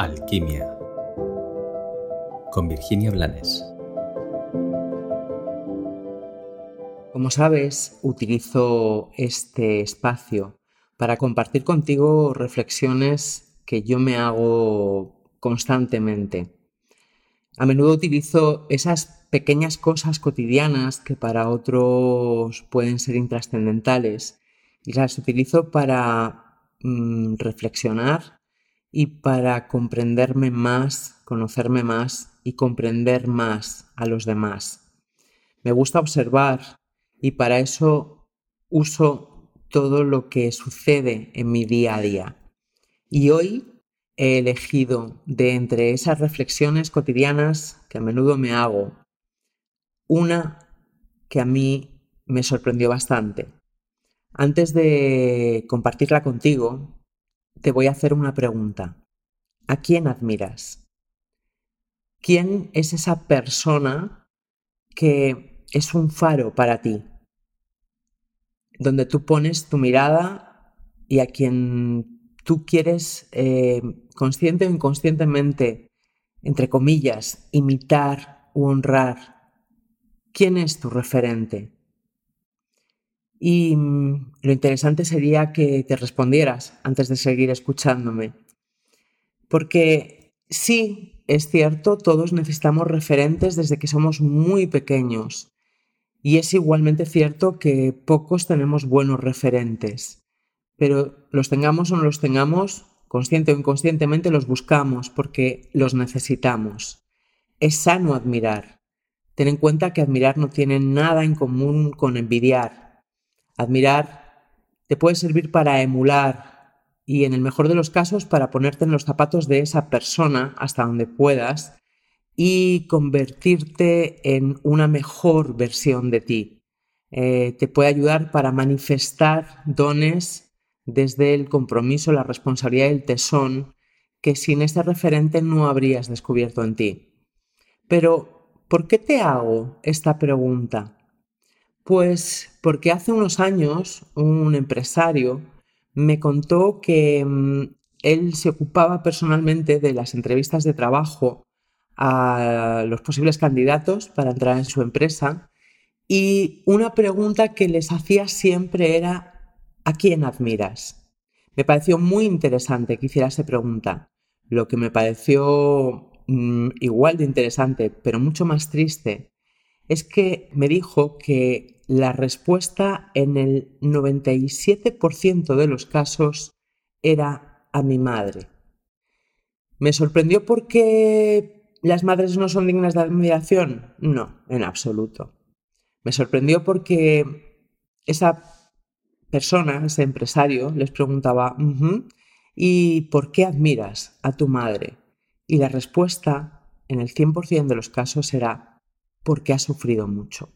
Alquimia con Virginia Blanes. Como sabes, utilizo este espacio para compartir contigo reflexiones que yo me hago constantemente. A menudo utilizo esas pequeñas cosas cotidianas que para otros pueden ser intrascendentales y las utilizo para mm, reflexionar y para comprenderme más, conocerme más y comprender más a los demás. Me gusta observar y para eso uso todo lo que sucede en mi día a día. Y hoy he elegido de entre esas reflexiones cotidianas que a menudo me hago, una que a mí me sorprendió bastante. Antes de compartirla contigo, te voy a hacer una pregunta. ¿A quién admiras? ¿Quién es esa persona que es un faro para ti? Donde tú pones tu mirada y a quien tú quieres, eh, consciente o inconscientemente, entre comillas, imitar u honrar. ¿Quién es tu referente? Y mm, lo interesante sería que te respondieras antes de seguir escuchándome. Porque sí, es cierto, todos necesitamos referentes desde que somos muy pequeños. Y es igualmente cierto que pocos tenemos buenos referentes. Pero los tengamos o no los tengamos, consciente o inconscientemente los buscamos porque los necesitamos. Es sano admirar. Ten en cuenta que admirar no tiene nada en común con envidiar Admirar te puede servir para emular y en el mejor de los casos para ponerte en los zapatos de esa persona hasta donde puedas y convertirte en una mejor versión de ti. Eh, te puede ayudar para manifestar dones desde el compromiso, la responsabilidad y el tesón que sin este referente no habrías descubierto en ti. Pero, ¿por qué te hago esta pregunta? Pues porque hace unos años un empresario me contó que mm, él se ocupaba personalmente de las entrevistas de trabajo a los posibles candidatos para entrar en su empresa y una pregunta que les hacía siempre era ¿a quién admiras? Me pareció muy interesante que hiciera esa pregunta. Lo que me pareció mm, igual de interesante, pero mucho más triste, es que me dijo que la respuesta en el 97% de los casos era a mi madre. ¿Me sorprendió porque las madres no son dignas de admiración? No, en absoluto. Me sorprendió porque esa persona, ese empresario, les preguntaba, ¿y por qué admiras a tu madre? Y la respuesta en el 100% de los casos era porque ha sufrido mucho.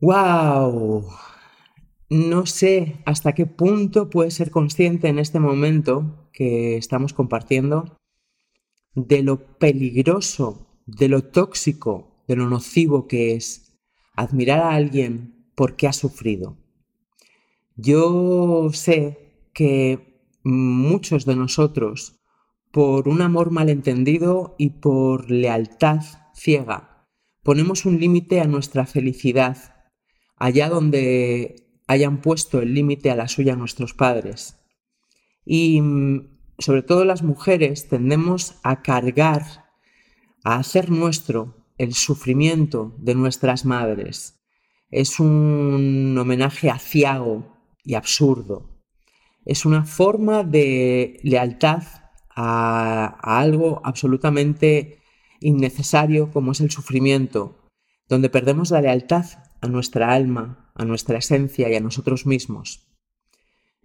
¡Wow! No sé hasta qué punto puedes ser consciente en este momento que estamos compartiendo de lo peligroso, de lo tóxico, de lo nocivo que es admirar a alguien porque ha sufrido. Yo sé que muchos de nosotros, por un amor malentendido y por lealtad ciega, ponemos un límite a nuestra felicidad allá donde hayan puesto el límite a la suya nuestros padres. Y mm, sobre todo las mujeres tendemos a cargar, a hacer nuestro el sufrimiento de nuestras madres. Es un homenaje aciago y absurdo. Es una forma de lealtad a, algo absolutamente innecesario como es el sufrimiento, donde perdemos la lealtad a nuestra alma, a nuestra esencia y a nosotros mismos.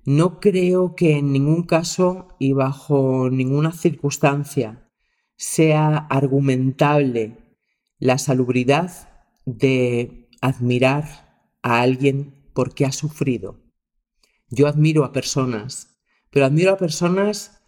No creo que en ningún caso y bajo ninguna circunstancia sea argumentable la salubridad de admirar a alguien porque ha sufrido. Yo admiro a personas, pero admiro a personas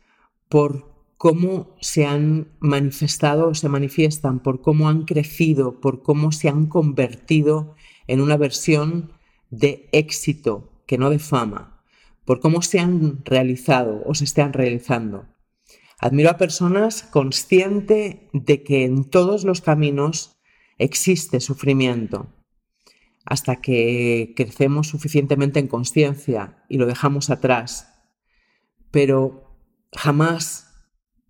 por cómo se han manifestado o se manifiestan, por cómo han crecido, por cómo se han convertido en una versión de éxito, que no de fama, por cómo se han realizado o se están realizando. Admiro a personas consciente de que en todos los caminos existe sufrimiento, hasta que crecemos suficientemente en conciencia y lo dejamos atrás. Pero jamás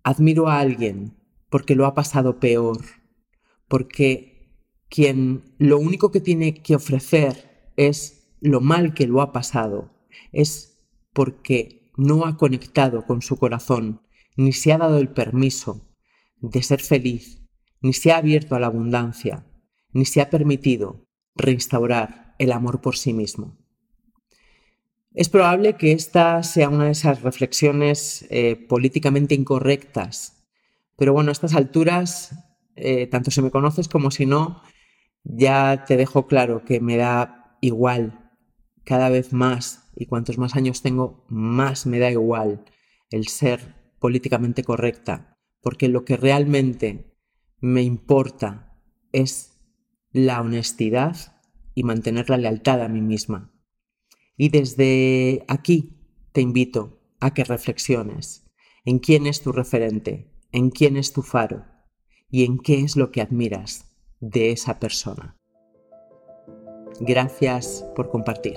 admiro a alguien porque lo ha pasado peor, porque quien lo único que tiene que ofrecer es lo mal que lo ha pasado, es porque no ha conectado con su corazón, ni se ha dado el permiso de ser feliz, ni se ha abierto a la abundancia, ni se ha permitido reinstaurar el amor por sí mismo. Es probable que esta sea una de esas reflexiones eh, políticamente incorrectas, pero bueno, a estas alturas, eh, tanto si me conoces como si no, ya te dejo claro que me da igual cada vez más y cuantos más años tengo, más me da igual el ser políticamente correcta, porque lo que realmente me importa es la honestidad y mantener la lealtad a mí misma. Y desde aquí te invito a que reflexiones en quién es tu referente, en quién es tu faro y en qué es lo que admiras de esa persona. Gracias por compartir.